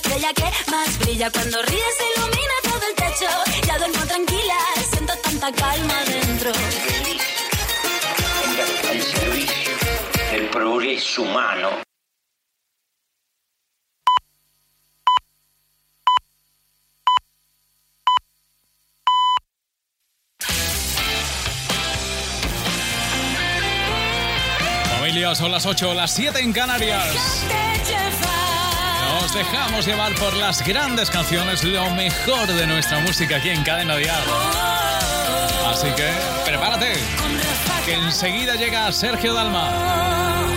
estrella que más brilla. Cuando ríes se ilumina todo el techo. Ya duermo tranquila, siento tanta calma dentro. Servicio del progreso humano. Familia, son las 8, las 7 en Canarias. Nos dejamos llevar por las grandes canciones, lo mejor de nuestra música aquí en Cadena Dial. Así que prepárate, que enseguida llega Sergio Dalma.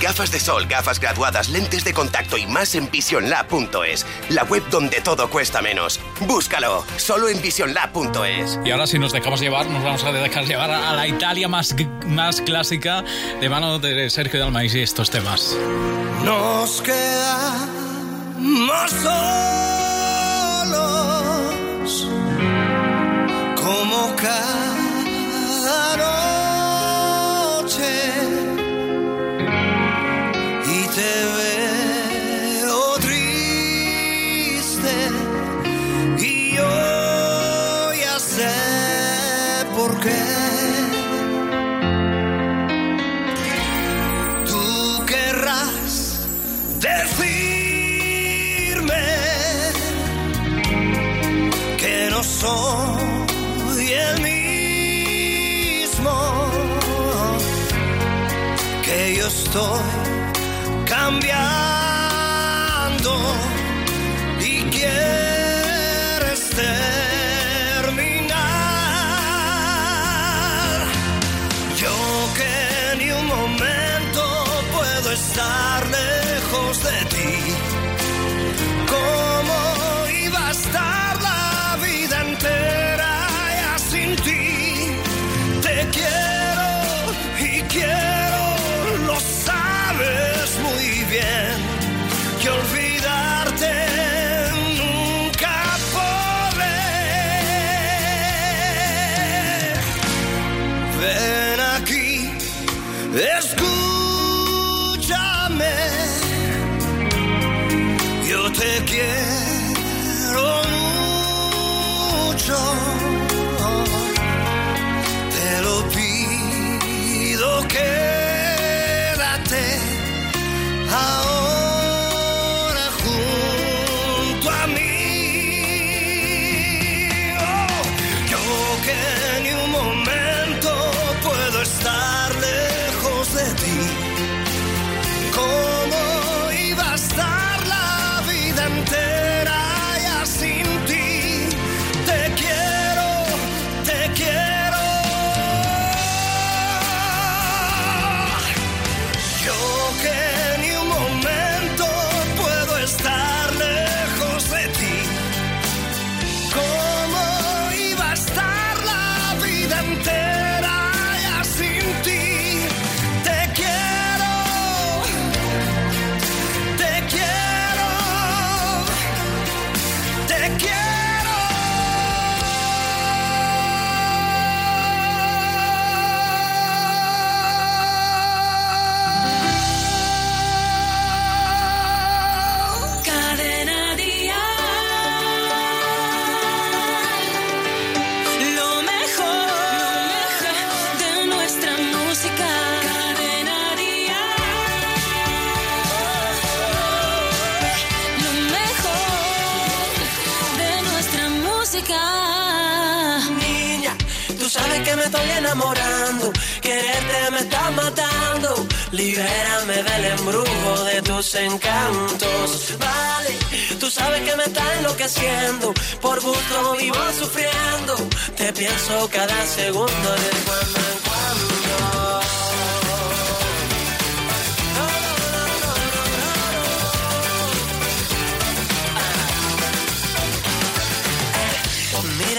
Gafas de sol, gafas graduadas, lentes de contacto y más en visionlab.es, la web donde todo cuesta menos. Búscalo, solo en visionlab.es. Y ahora si nos dejamos llevar, nos vamos a dejar llevar a la Italia más, más clásica de mano de Sergio Dalma y estos temas. Nos quedamos solos como cada no soy el mismo, que yo estoy cambiando estoy enamorando. Quererte me está matando. Libérame del embrujo de tus encantos. Vale, tú sabes que me está enloqueciendo. Por gusto vivo sufriendo. Te pienso cada segundo en cuando.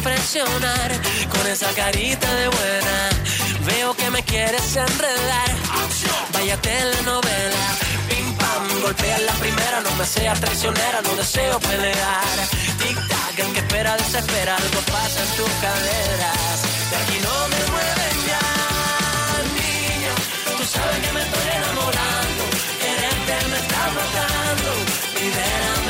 Impresionar con esa carita de buena. Veo que me quieres enredar. Vaya telenovela. Pim pam, golpea la primera. No me sea traicionera, no deseo pelear. Tic tac, el que espera desespera. Algo pasa en tus caderas. De aquí no me mueven ya, niña. Tú sabes que me estoy enamorando. Quererte me está matando. Libérame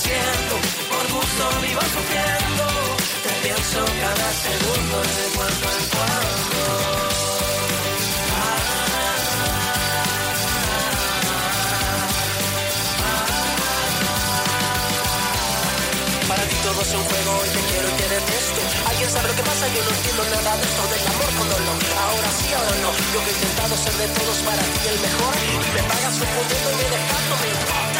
Por gusto vivo sufriendo. Te pienso cada segundo de cuando en cuando. Para ti todo es un juego y te quiero y te detesto. ¿Alguien sabe lo que pasa? Yo no entiendo nada de esto del amor con dolor. Ahora sí, ahora no. Yo que he intentado ser de todos para ti el mejor. Y me pagas confundiéndome y dejándome. Niña,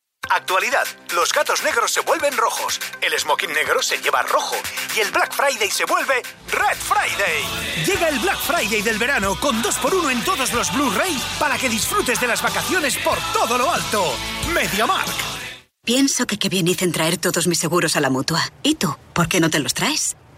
Actualidad. Los gatos negros se vuelven rojos. El smoking negro se lleva rojo. Y el Black Friday se vuelve Red Friday. Llega el Black Friday del verano con 2x1 en todos los Blu-ray para que disfrutes de las vacaciones por todo lo alto. MediaMark. Pienso que qué bien hice en traer todos mis seguros a la mutua. ¿Y tú? ¿Por qué no te los traes?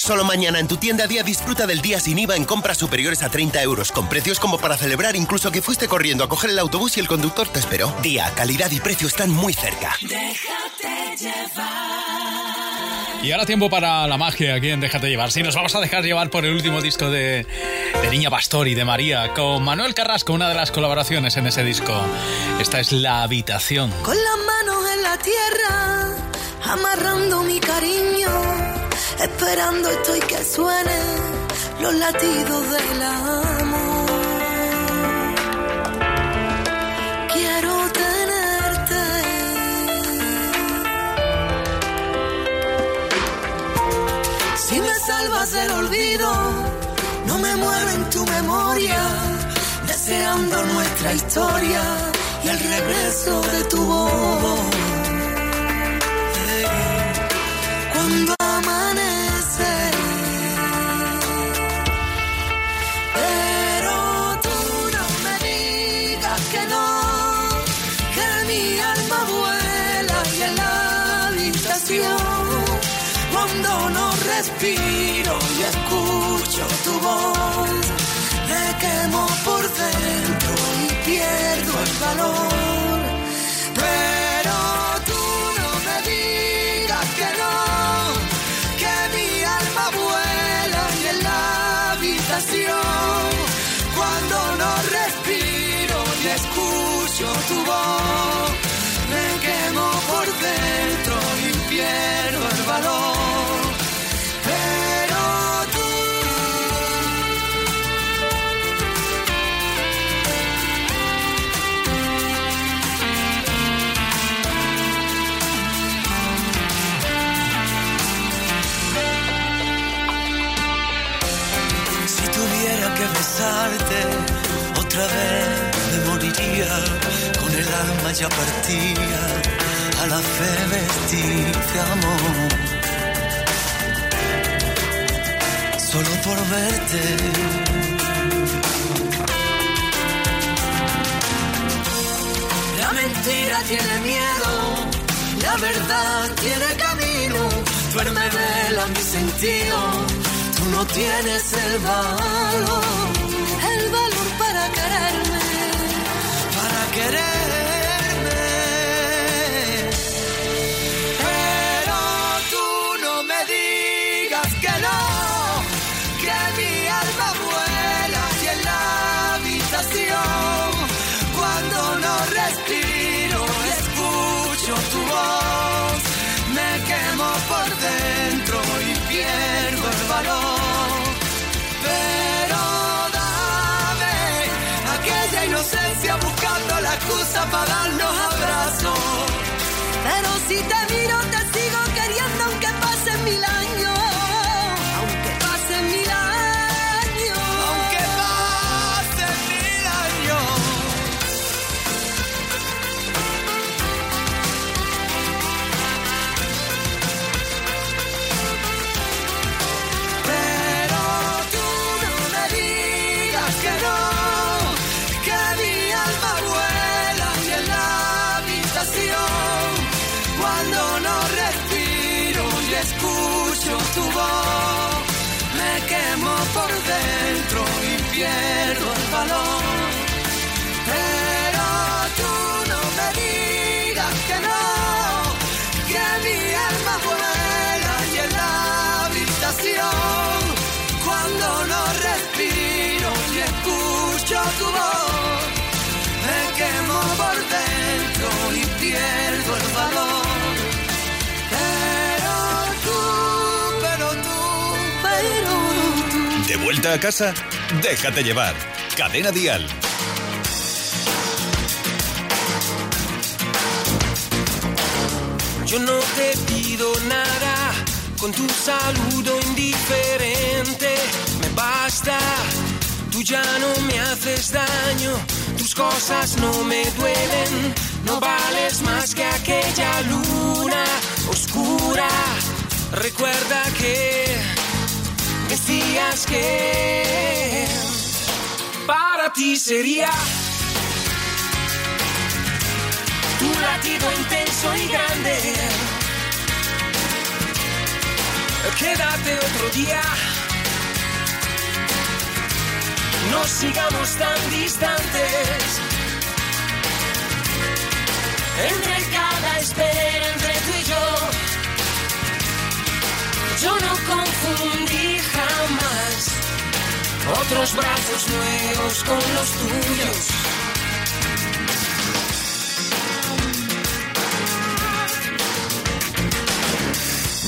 Solo mañana en tu tienda Día disfruta del día sin IVA en compras superiores a 30 euros, con precios como para celebrar incluso que fuiste corriendo a coger el autobús y el conductor te esperó. Día, calidad y precio están muy cerca. Déjate llevar. Y ahora tiempo para la magia aquí en Déjate llevar. Sí, nos vamos a dejar llevar por el último disco de, de Niña Pastor y de María, con Manuel Carrasco, una de las colaboraciones en ese disco. Esta es La Habitación. Con las manos en la tierra, amarrando mi cariño, esperando estoy que suene los latidos del amor. Quiero tenerte. Si me salvas del olvido, no me muero en tu memoria, deseando nuestra historia y el regreso de tu voz. El alma ya partida a la fe vestirte amor. Solo por verte. La mentira tiene miedo la verdad tiene camino. Duerme vela mi sentido Tú no tienes el valor, el valor para quererme, para quererme. Para darnos abrazos. Pero si te miro te sigo queriendo aunque pasen mil años. Vuelta a casa? Déjate llevar. Cadena Dial. Yo no te pido nada con tu saludo indiferente. Me basta, tú ya no me haces daño, tus cosas no me duelen. No vales más que aquella luna oscura. Recuerda que decías que para ti sería tu latido intenso y grande. Quédate otro día. No sigamos tan distantes. Entre cada espera, entre tú y yo, yo no confundí Otros brazos nuevos con los tuyos.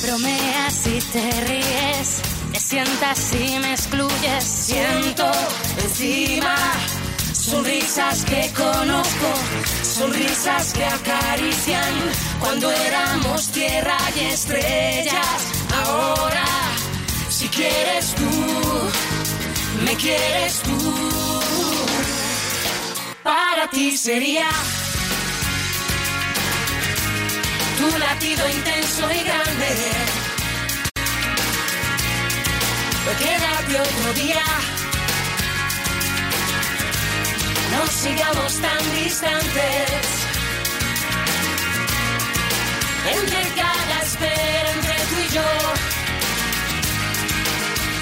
bromeas y te ríes, te sientas y me excluyes. Siento encima sonrisas que conozco, sonrisas que acarician cuando éramos tierra y estrellas. Ahora, si quieres tú, me quieres tú, para ti sería tu latido intenso y grande. Pues no queda de otro día. No sigamos tan distantes. Entre cada espera, entre tú y yo,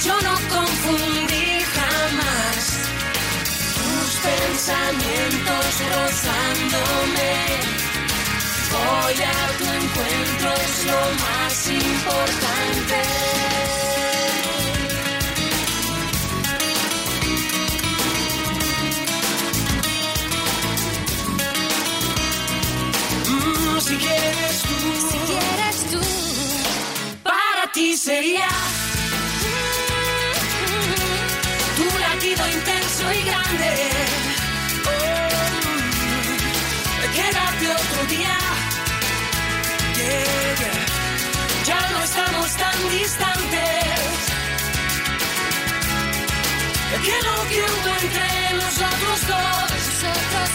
yo no confundo. Pensamientos rozándome. Voy a tu encuentro, es lo más importante. Mm, si quieres tú, Si quieres tú, para ti sería tu latido intenso y grande. Quédate otro día. Yeah. Ya no estamos tan distantes. Que lo que hubo entre nosotros dos, dos.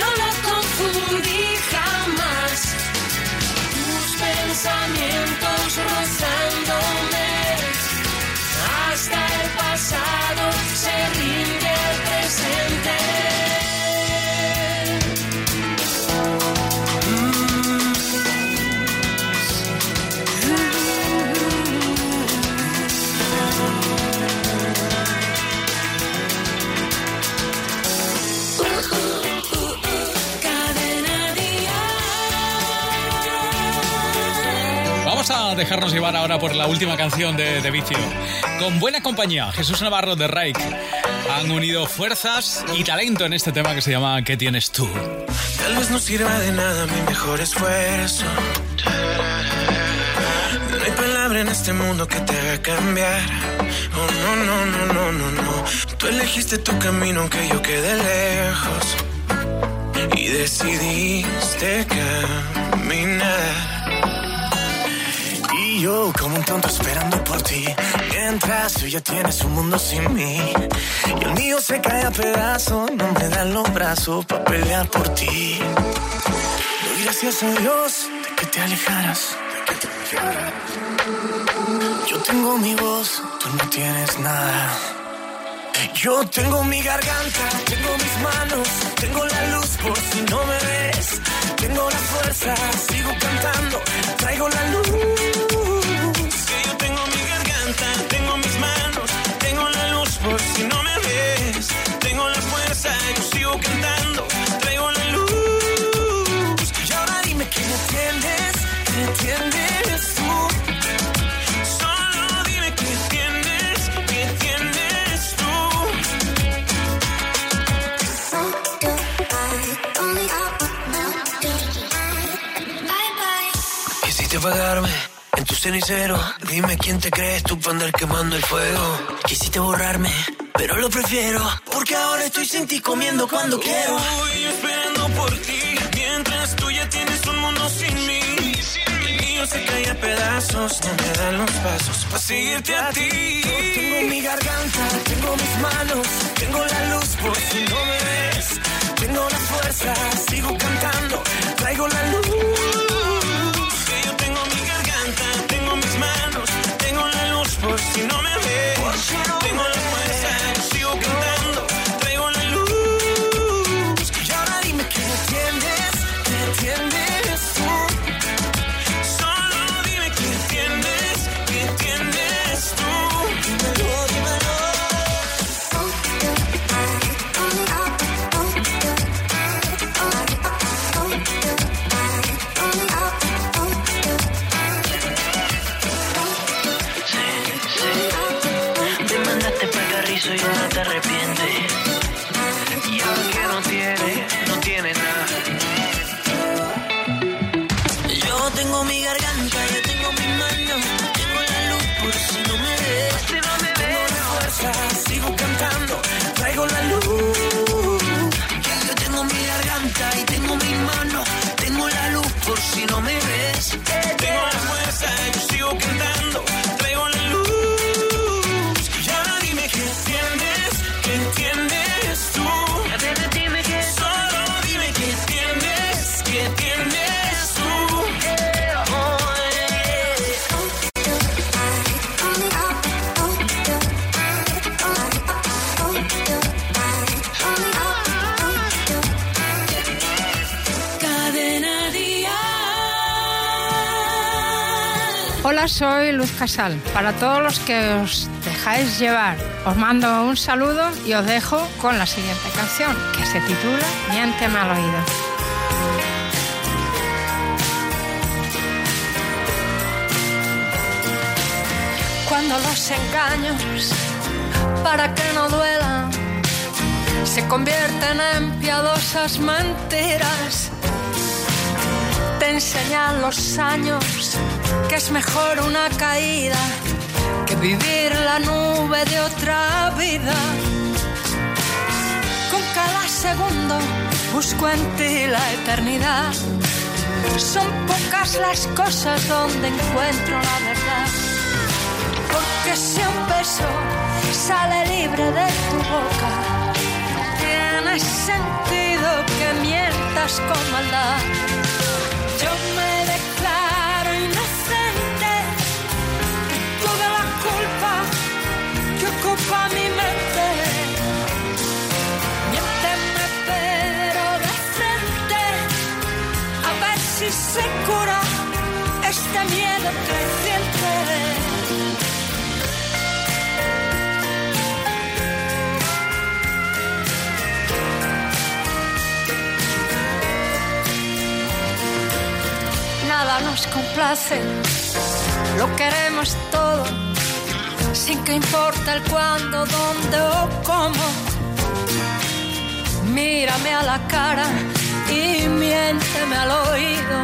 no lo confundí jamás. Tus pensamientos rozándome. Hasta el pasado dejarnos llevar ahora por la última canción de, de Vicio. Con buena compañía, Jesús Navarro de Reik han unido fuerzas y talento en este tema que se llama ¿Qué tienes tú? Tal vez no sirva de nada mi mejor esfuerzo. No hay palabra en este mundo que te haga cambiar. Oh, no, no, no, no, no, no. Tú elegiste tu camino aunque yo quede lejos. Y decidiste caminar. Yo como un tonto esperando por ti. Mientras tú ya tienes un mundo sin mí. Y el mío se cae a pedazos. No me dan los brazos para pelear por ti. Doy gracias a Dios de que te alejaras. de que te alejaras. Yo tengo mi voz, tú no tienes nada. Yo tengo mi garganta, tengo mis manos, tengo la luz por si no me ves. Tengo la fuerza, sigo cantando, traigo la luz. Por si no me ves. Tengo la fuerza, yo sigo cantando, traigo la luz. Y ahora dime que me entiendes, que entiendes tú. Solo dime que entiendes, que entiendes tú. En tu cenicero. Dime quién te crees tú para andar quemando el fuego. Quisiste borrarme, pero lo prefiero. Porque ahora estoy sin ti comiendo cuando quiero. Estoy esperando por ti. Mientras tú ya tienes un mundo sin mí. El mío se cae a pedazos. No me dan los pasos para seguirte a ti. Yo tengo mi garganta, tengo mis manos. Tengo la luz por si no me ves. Tengo la fuerza, sigo cantando. Traigo la luz. Para todos los que os dejáis llevar, os mando un saludo y os dejo con la siguiente canción, que se titula Miénteme al oído. Cuando los engaños, para que no duelan, se convierten en piadosas mentiras te enseñan los años que es mejor una caída que vivir la nube de otra vida. Con cada segundo busco en ti la eternidad. Son pocas las cosas donde encuentro la verdad. Porque si un beso sale libre de tu boca, tiene sentido que mientas con maldad. Yo me se cura este miedo creciente. nada nos complace, lo queremos todo, sin que importe el cuándo, dónde o cómo. Mírame a la cara y miénteme al oído,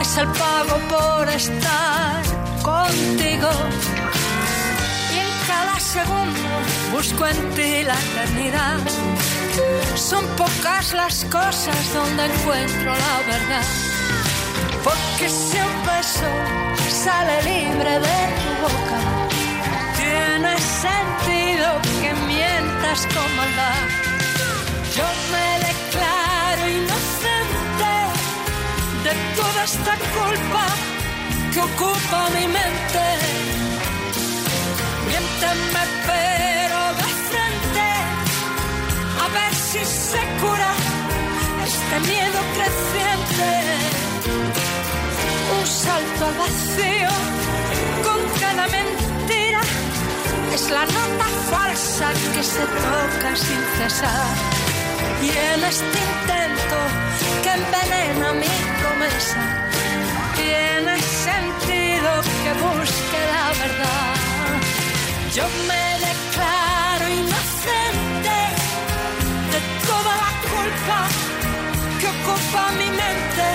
es el pago por estar contigo. Y en cada segundo busco en ti la eternidad. Son pocas las cosas donde encuentro la verdad. Porque si un beso sale libre de tu boca, tiene sentido que mientas con maldad. Yo me declaro inocente de toda esta culpa que ocupa mi mente. Miénteme pero de frente, a ver si se cura este miedo creciente un salto al vacío con cada mentira. Es la nota falsa que se toca sin cesar. Y en este intento que envenena mi promesa, tiene sentido que busque la verdad. Yo me declaro inocente de toda la culpa que ocupa mi mente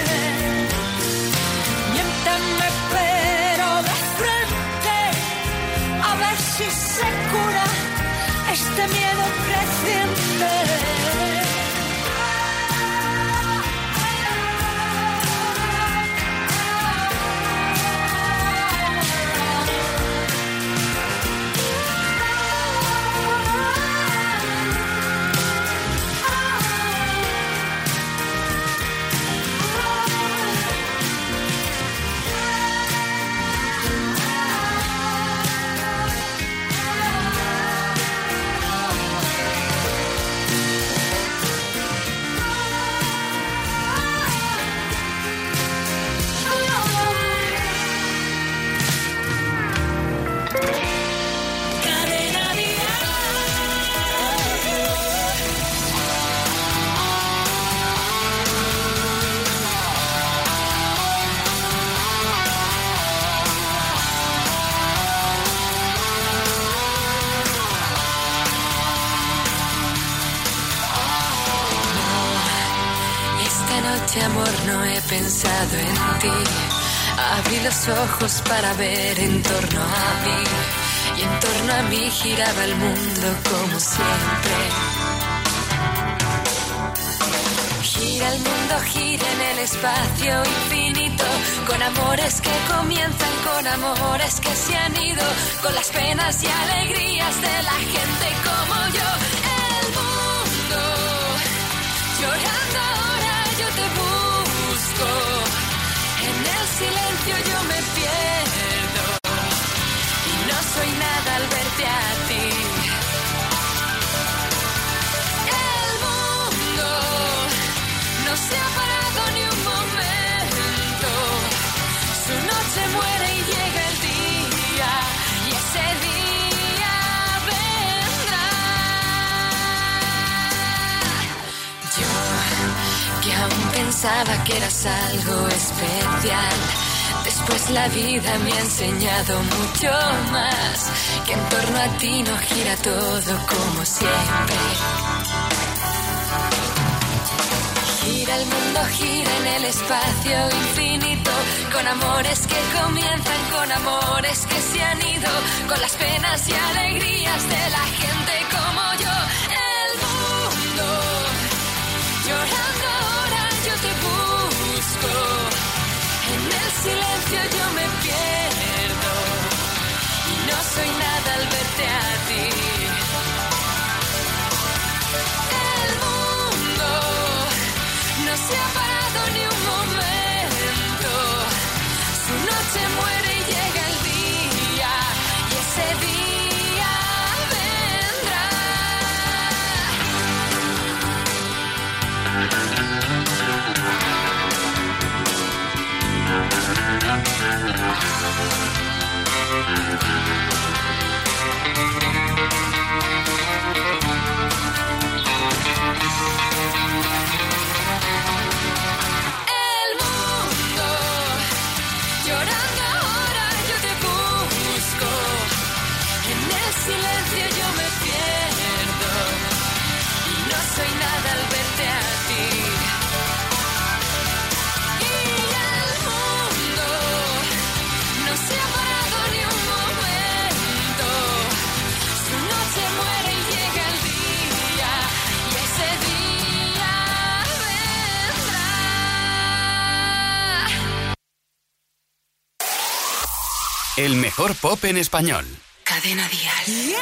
miénteme pero de frente a ver si se cura este miedo creciente. No he pensado en ti. Abrí los ojos para ver en torno a mí. Y en torno a mí giraba el mundo como siempre. Gira el mundo, gira en el espacio infinito. Con amores que comienzan, con amores que se han ido. Con las penas y alegrías de la gente como yo. Silencio yo me pierdo. Y no soy nada al verte pensaba que eras algo especial. Después la vida me ha enseñado mucho más, que en torno a ti no gira todo como siempre. Gira el mundo, gira en el espacio infinito, con amores que comienzan, con amores que se han ido, con las penas y alegrías de la gente como en el silencio yo me pierdo y no soy nada al verte a ti. El mundo no se ha mejor pop en español. Cadena Dial.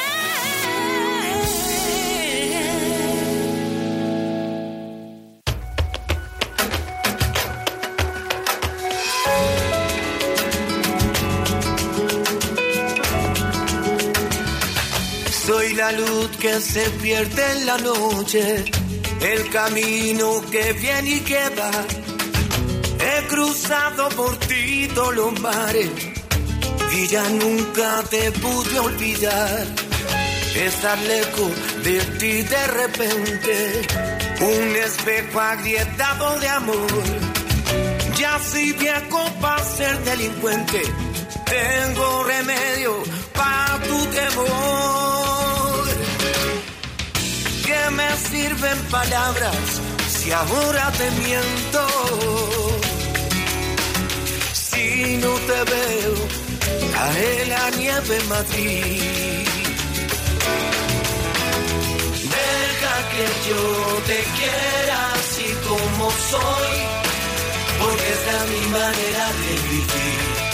Soy la luz que se pierde en la noche, el camino que viene y que va. He cruzado por ti todos los mares y ya nunca te pude olvidar. Estar lejos de ti de repente, un espejo agrietado de amor. Ya soy viejo para ser delincuente, tengo remedio para tu temor. ¿Qué me sirven palabras si ahora te miento? Si no te veo, cae la nieve en. Deja que yo te quiera así como soy, porque es mi manera de vivir.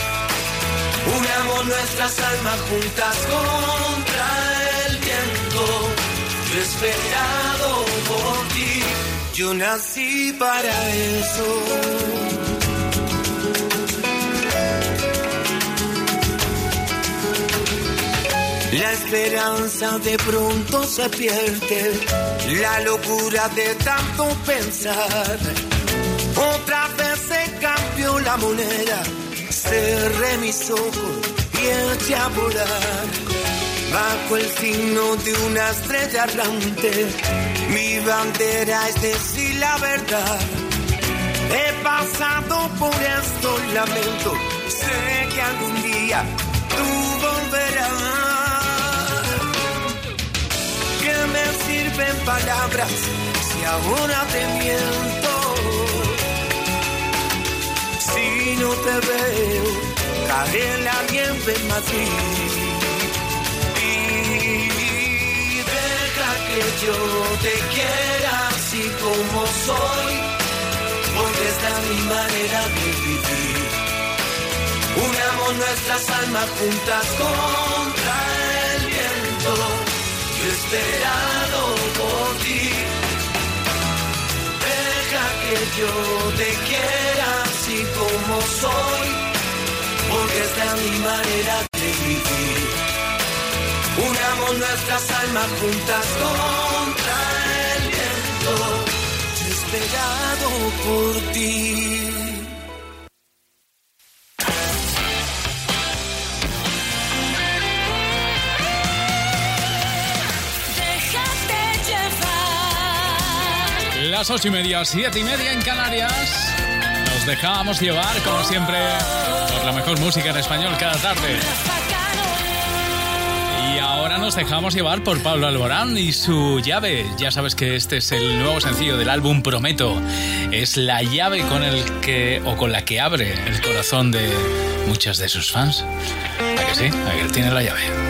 Unamos nuestras almas juntas contra el viento. Yo he esperado por ti, yo nací para eso. La esperanza de pronto se pierde, la locura de tanto pensar. Otra vez se cambió la moneda, cerré mis ojos y eché a volar. Bajo el signo de una estrella errante, mi bandera es decir la verdad. He pasado por estos lamentos, sé que algún día tú volverás. Me sirven palabras si ahora te miento? Si no te veo, cae la nieve en Madrid. Y deja que yo te quiera así como soy, porque esta es mi manera de vivir. Unamos nuestras almas juntas contra el viento. Esperado por ti. Deja que yo te quiera así como soy, porque esta es mi manera de vivir. Unamos nuestras almas juntas contra el viento. Esperado por ti. Las ocho y media, siete y media en Canarias. Nos dejábamos llevar, como siempre, por la mejor música en español cada tarde. Y ahora nos dejamos llevar por Pablo Alborán y su llave. Ya sabes que este es el nuevo sencillo del álbum Prometo. Es la llave con el que o con la que abre el corazón de muchas de sus fans. ¿A que sí? ¿A que tiene la llave?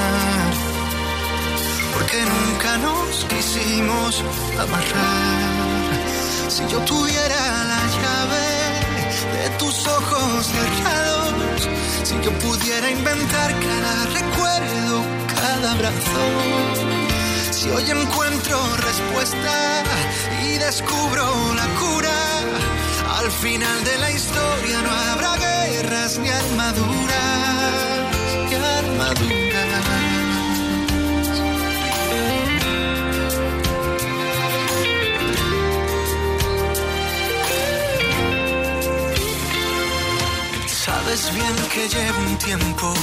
porque nunca nos quisimos amarrar. Si yo tuviera la llave de tus ojos cerrados, si yo pudiera inventar cada recuerdo, cada abrazo. Si hoy encuentro respuesta y descubro la cura, al final de la historia no habrá guerras ni armaduras, ni armaduras. Sabes bien que llevo un tiempo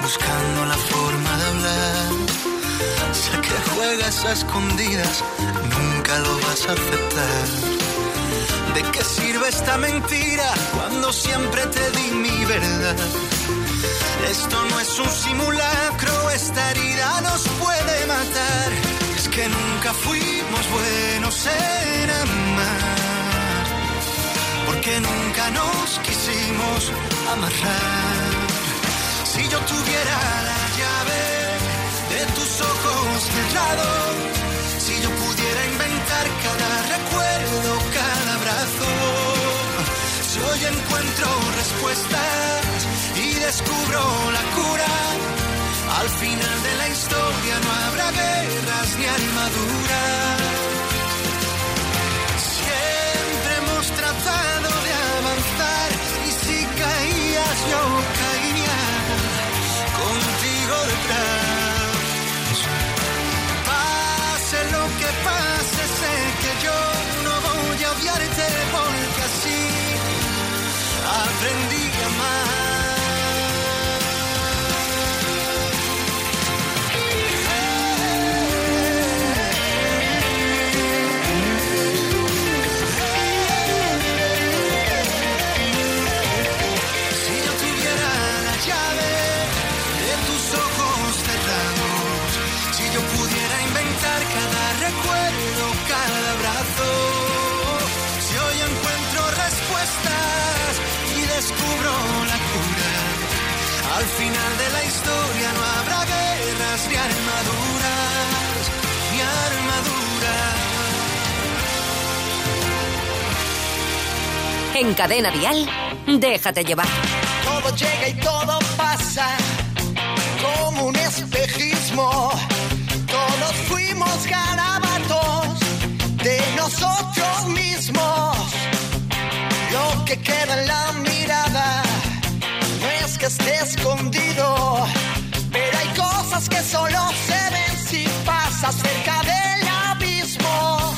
buscando la forma de hablar. Sé que juegas a escondidas, nunca lo vas a aceptar. ¿De qué sirve esta mentira cuando siempre te di mi verdad? Esto no es un simulacro, esta herida nos puede matar. Es que nunca fuimos buenos en amar, porque nunca nos quisimos amarrar. Si yo tuviera la llave de tus ojos cerrados, si yo pudiera inventar cada recuerdo, cada abrazo, si hoy encuentro respuestas y descubro la cura, al final de la historia no habrá guerras ni armaduras. 真的厉。Historia no habrá guerras ni armaduras, ni armaduras. En Cadena Dial, déjate llevar. Todo llega y todo pasa como un espejismo. Todos fuimos garabatos de nosotros mismos. Lo que queda en la mirada no es que esté escondido, que solo se ven si pasas cerca del abismo.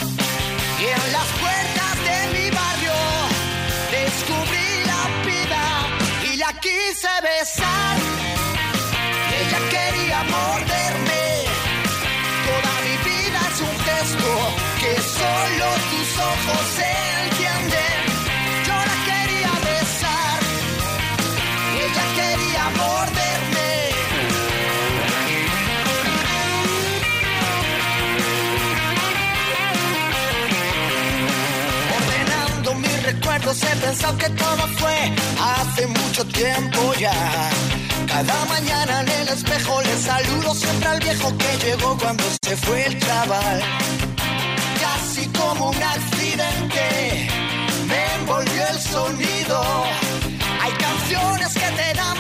Y en las puertas de mi barrio descubrí la vida y la quise besar. Ella quería morderme. Toda mi vida es un gesto que solo tus ojos entienden. Recuerdos he pensado que todo fue hace mucho tiempo ya. Cada mañana en el espejo le saludo siempre al viejo que llegó cuando se fue el chaval. Casi como un accidente me envolvió el sonido. Hay canciones que te dan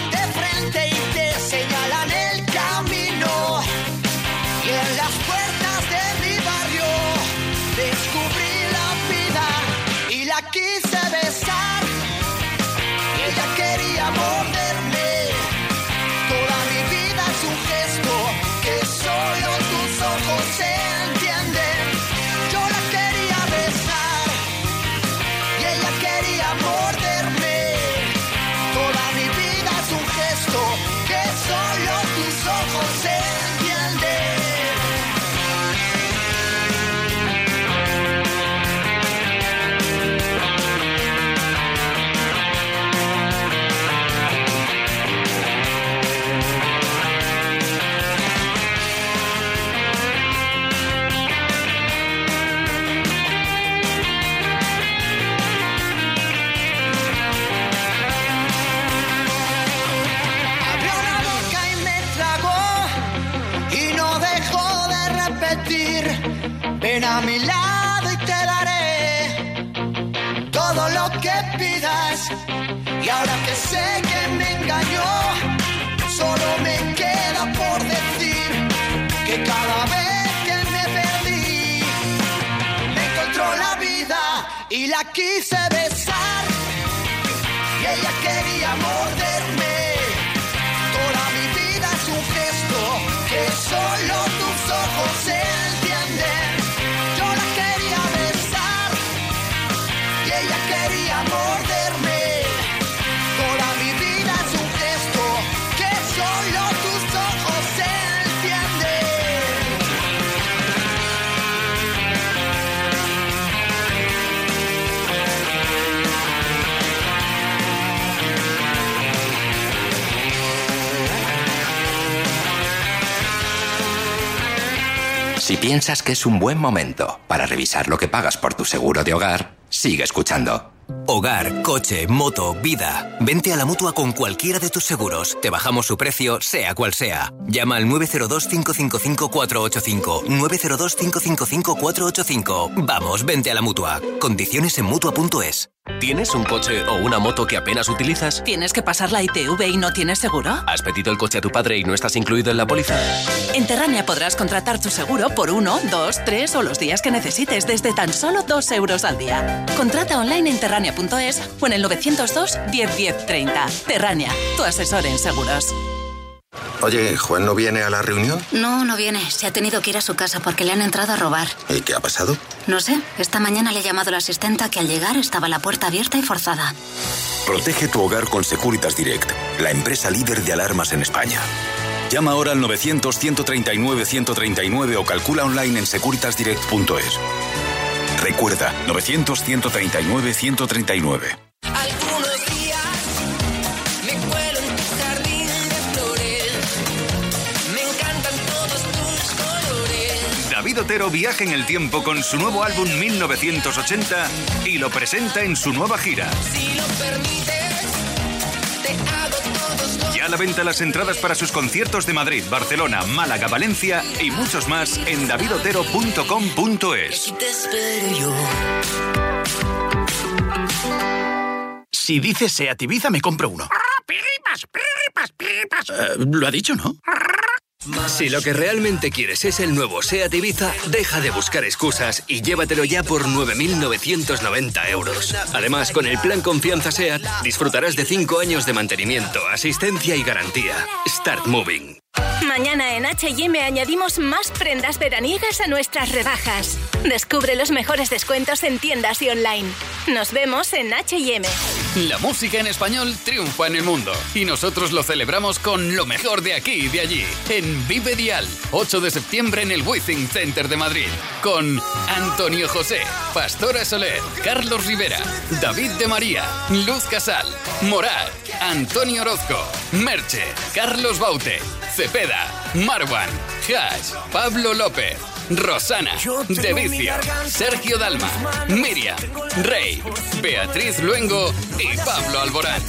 piensas que es un buen momento para revisar lo que pagas por tu seguro de hogar, sigue escuchando. Hogar, coche, moto, vida. Vente a la mutua con cualquiera de tus seguros. Te bajamos su precio, sea cual sea. Llama al 902-555-485. 902-555-485. Vamos, vente a la mutua. Condiciones en mutua.es. ¿Tienes un coche o una moto que apenas utilizas? ¿Tienes que pasar la ITV y no tienes seguro? ¿Has pedido el coche a tu padre y no estás incluido en la póliza? En Terrania podrás contratar tu seguro por uno, dos, tres o los días que necesites desde tan solo dos euros al día. Contrata online en terrania.es o en el 902 10 10 30. Terrania, tu asesor en seguros. Oye, ¿Juan no viene a la reunión? No, no viene. Se ha tenido que ir a su casa porque le han entrado a robar. ¿Y qué ha pasado? No sé. Esta mañana le ha llamado la asistenta que al llegar estaba la puerta abierta y forzada. Protege tu hogar con Securitas Direct, la empresa líder de alarmas en España. Llama ahora al 900-139-139 o calcula online en securitasdirect.es. Recuerda, 900-139-139. Algunos días me cuelo en tu jardín de flores. Me encantan todos tus colores. David Otero viaja en el tiempo con su nuevo álbum 1980 y lo presenta en su nueva gira. Si lo permites, la venta las entradas para sus conciertos de Madrid, Barcelona, Málaga, Valencia y muchos más en davidotero.com.es. Si dices Seat Ibiza, me compro uno. Eh, lo ha dicho, ¿no? Si lo que realmente quieres es el nuevo SEAT Ibiza, deja de buscar excusas y llévatelo ya por 9.990 euros. Además, con el plan Confianza SEAT, disfrutarás de 5 años de mantenimiento, asistencia y garantía. Start Moving. Mañana en H&M añadimos más prendas veraniegas a nuestras rebajas. Descubre los mejores descuentos en tiendas y online. Nos vemos en H&M. La música en español triunfa en el mundo y nosotros lo celebramos con lo mejor de aquí y de allí, en Vive Dial, 8 de septiembre en el Withing Center de Madrid, con Antonio José, Pastora Soler, Carlos Rivera, David de María, Luz Casal, Morat, Antonio Orozco, Merche, Carlos Baute, Cepeda, Marwan, Hash, Pablo López, Rosana, De Vicio, Sergio Dalma, Miriam, Rey, Beatriz Luengo y Pablo Alborán.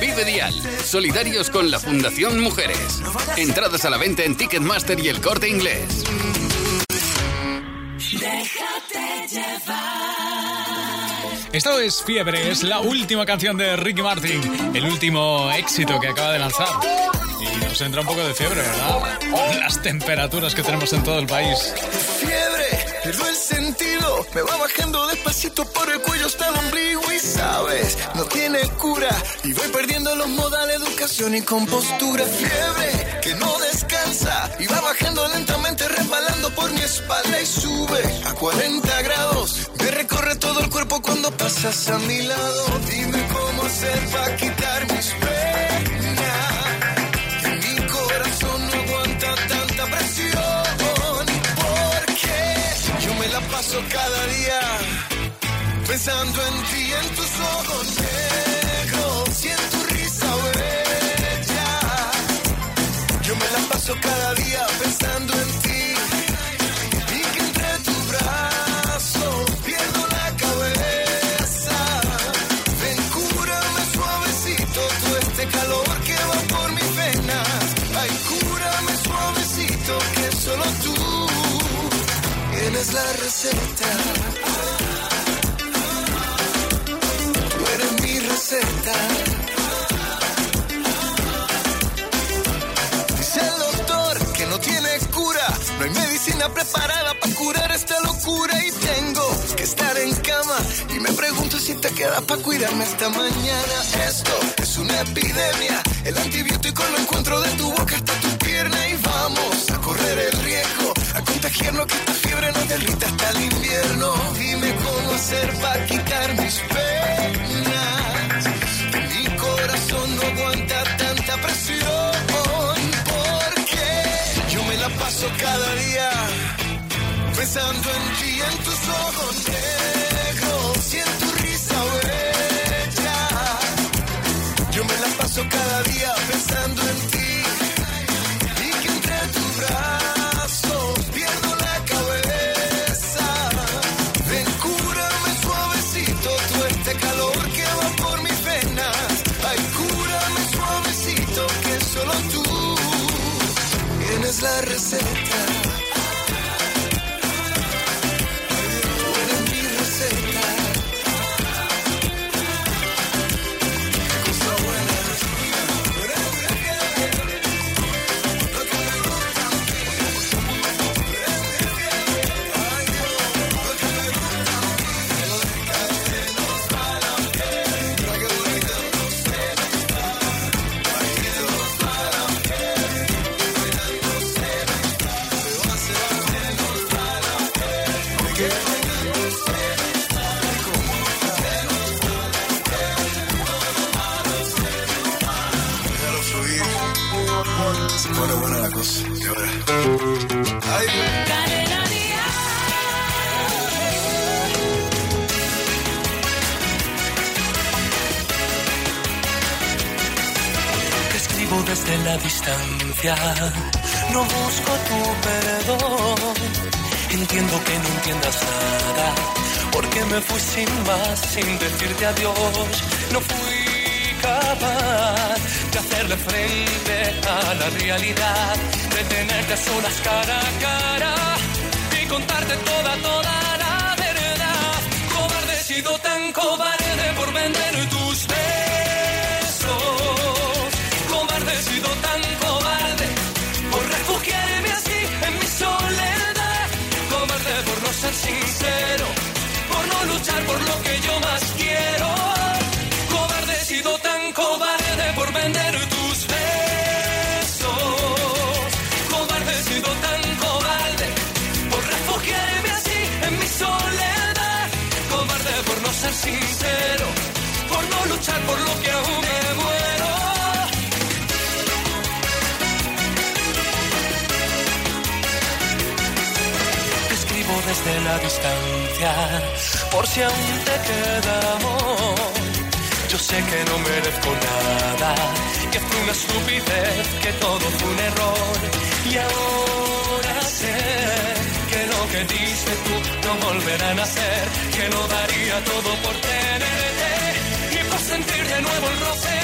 Vive Dial, solidarios con la Fundación Mujeres. Entradas a la venta en Ticketmaster y el corte inglés. Déjate llevar. Esto es Fiebre, es la última canción de Ricky Martin, el último éxito que acaba de lanzar. Y nos entra un poco de fiebre, ¿verdad? Las temperaturas que tenemos en todo el país. Fiebre, pierdo el sentido, me va bajando despacito por el cuello hasta el ombligo y sabes, no tiene cura y voy perdiendo los modales, educación y compostura. Fiebre, que no descansa y va bajando lentamente resbalando por mi espalda y sube a 40 grados. Recorre todo el cuerpo cuando pasas a mi lado. Dime cómo hacer para quitar mis penas. Mi corazón no aguanta tanta presión. Porque yo me la paso cada día pensando en ti, en tus ojos Tienes la receta. Tú eres mi receta. Dice el doctor que no tiene cura. No hay medicina preparada para curar esta locura. Y tengo que estar en cama. Y me pregunto si te queda para cuidarme esta mañana. Esto es una epidemia. El antibiótico lo encuentro de tu boca hasta tu pierna. Y vamos a correr el riesgo. A contagiarnos que esta fiebre nos derrita hasta el invierno. Dime cómo hacer para quitar mis penas. Mi corazón no aguanta tanta presión. Porque yo me la paso cada día pensando en ti, en tus ojos Se pone buena la cosa. Y ahora. Ay, Te escribo desde la distancia, no busco tu perdón. Entiendo que no entiendas nada, porque me fui sin más, sin decirte adiós. No fui capaz de hacerle frente a la realidad, de tenerte solas cara a cara y contarte toda, toda la verdad. Cobarde, he sido tan cobarde por vender tus besos. Cobarde, he sido tan cobarde por refugiarme así en mi soledad. Cobarde por no ser sincero, por no luchar por lo que yo más quiero. Sincero, por no luchar por lo que aún me muero. Te escribo desde la distancia, por si aún te queda amor. Yo sé que no merezco nada, que fue una estupidez, que todo fue un error. Y ahora sé que diste tú no volverá a nacer, que lo daría todo por tenerte y por sentir de nuevo el roce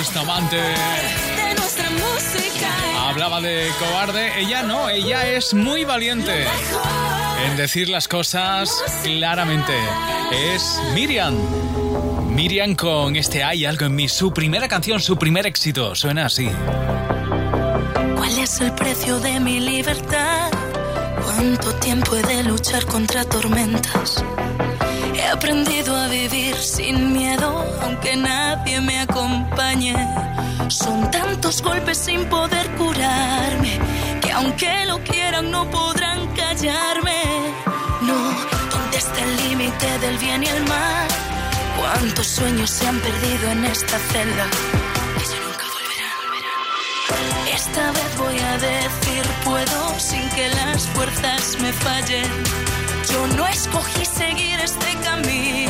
Bustamante. Hablaba de cobarde. Ella no, ella es muy valiente. En decir las cosas claramente. Es Miriam. Miriam con este Hay algo en mí. Su primera canción, su primer éxito. Suena así. ¿Cuál es el precio de mi libertad? ¿Cuánto tiempo he de luchar contra tormentas? He aprendido a vivir sin miedo, aunque nadie me acompañe. Son tantos golpes sin poder curarme, que aunque lo quieran no podrán callarme. No, ¿dónde está el límite del bien y el mal? ¿Cuántos sueños se han perdido en esta celda? Ya nunca volverán. Esta vez voy a decir puedo sin que las fuerzas me fallen. Yo no escogí seguir este camino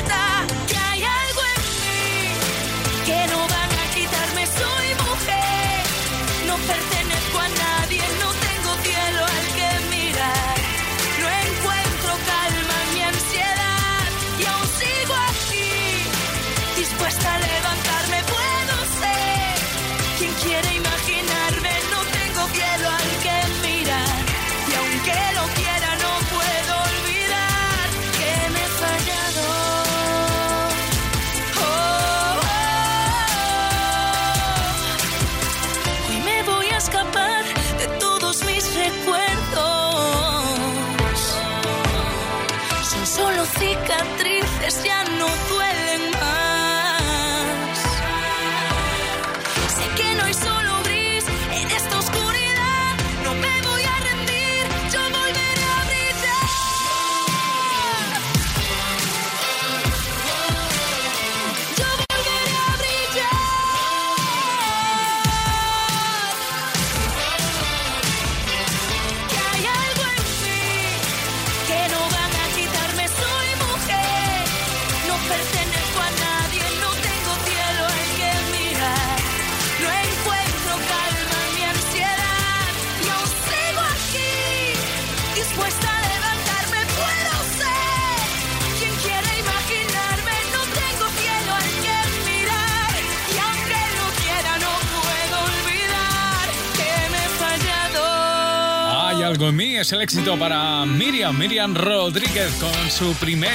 Hay algo en mí, es el éxito para Miriam, Miriam Rodríguez con su primer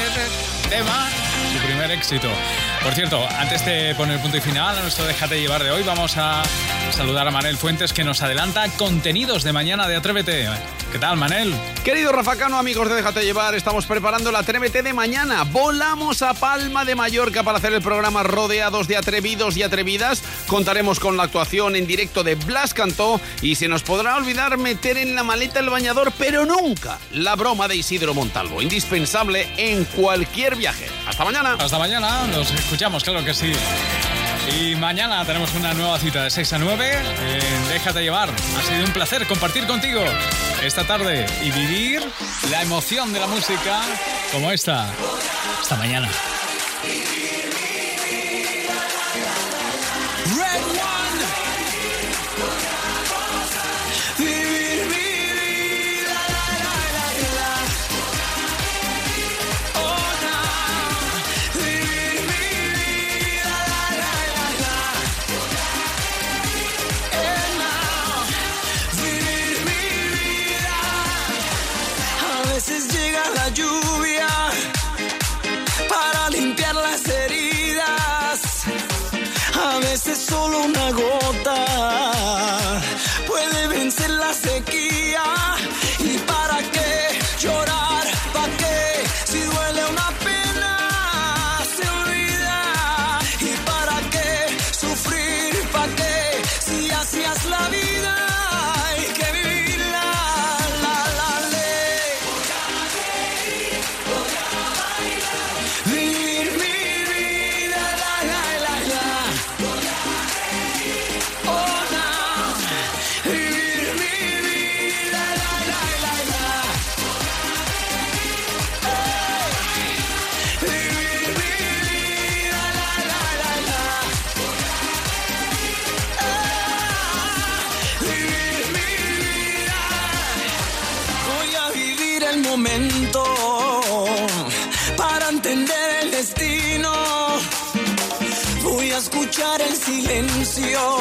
tema, primer éxito. Por cierto, antes de poner punto y final a nuestro Déjate llevar de hoy, vamos a saludar a Manel Fuentes que nos adelanta contenidos de mañana de Atrévete. ¿Qué tal, Manel? Querido Rafa Cano, amigos de Déjate Llevar, estamos preparando la Atrévete de mañana. Volamos a Palma de Mallorca para hacer el programa Rodeados de Atrevidos y Atrevidas. Contaremos con la actuación en directo de Blas Cantó y se nos podrá olvidar meter en la maleta el bañador, pero nunca la broma de Isidro Montalvo. Indispensable en cualquier viaje. Hasta mañana. Hasta mañana, nos escuchamos, claro que sí. Y mañana tenemos una nueva cita de 6 a 9 en Déjate llevar. Ha sido un placer compartir contigo esta tarde y vivir la emoción de la música como esta. Hasta mañana. canción.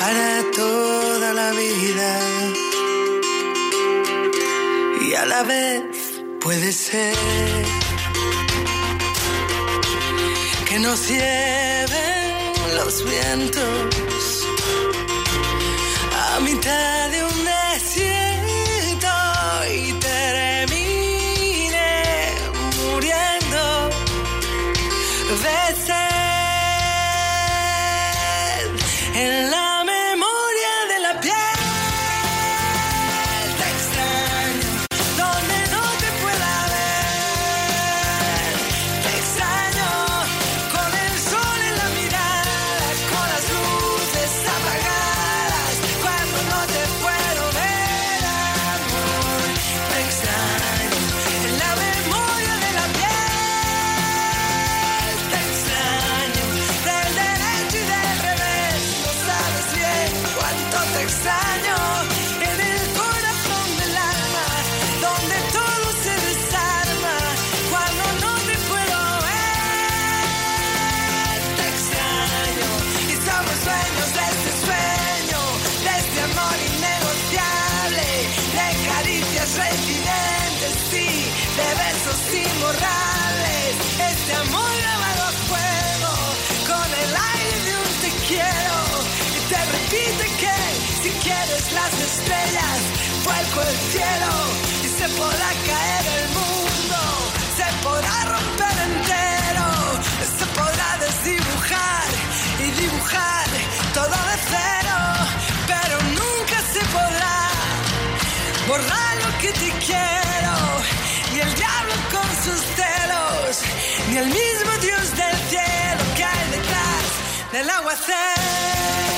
para toda la vida. Y a la vez puede ser que nos lleven los vientos a mitad de un podrá caer el mundo, se podrá romper entero, se podrá desdibujar y dibujar todo de cero, pero nunca se podrá borrar lo que te quiero, ni el diablo con sus celos, ni el mismo Dios del cielo que hay detrás del aguacero.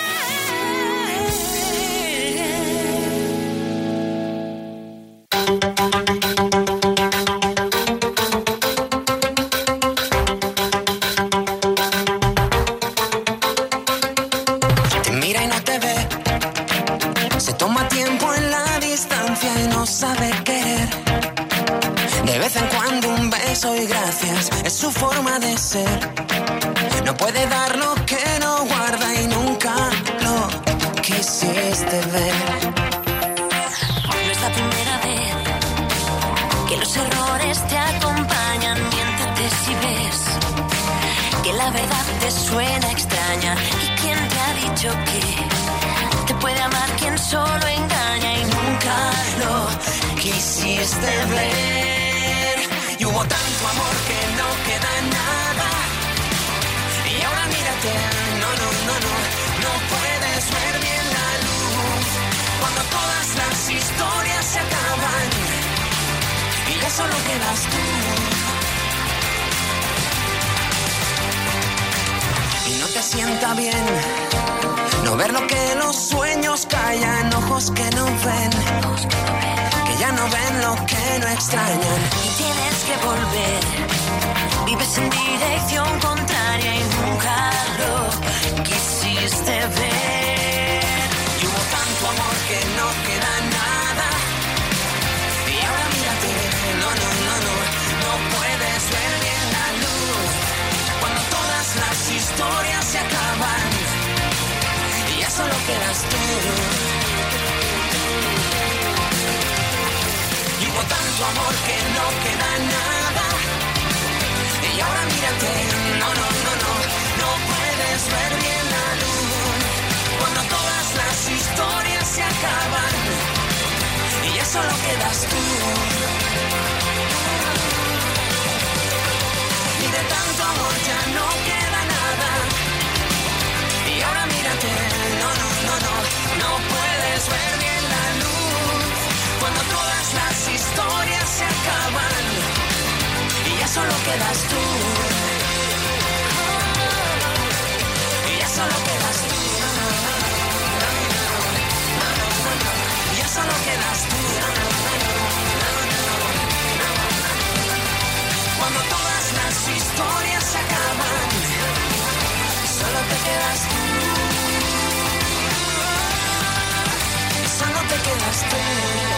pudiste ver. Y hubo tanto amor que no queda nada. Y ahora mírate, no, no, no, no, no puedes ver bien la luz. Cuando todas las historias se acaban y ya solo quedas tú. Y no te sienta bien no ver lo que los sueños callan, ojos que no ven ya no ven lo que no extrañan. Y tienes que volver, vives en dirección contraria y nunca lo quisiste ver. Y hubo tanto amor que no queda nada. Y ahora mírate, no, no, no, no, no puedes ver bien la luz. Cuando todas las historias se acaban y ya solo quedas tú. Amor no queda nada. Y ahora mírate, no, no, no, no, no puedes ver bien la luz. Cuando todas las historias se acaban y ya solo quedas tú. solo quedas tú. Ya solo quedas tú. Ya solo quedas tú. Cuando todas las historias se acaban, solo te quedas tú. Solo te quedas tú.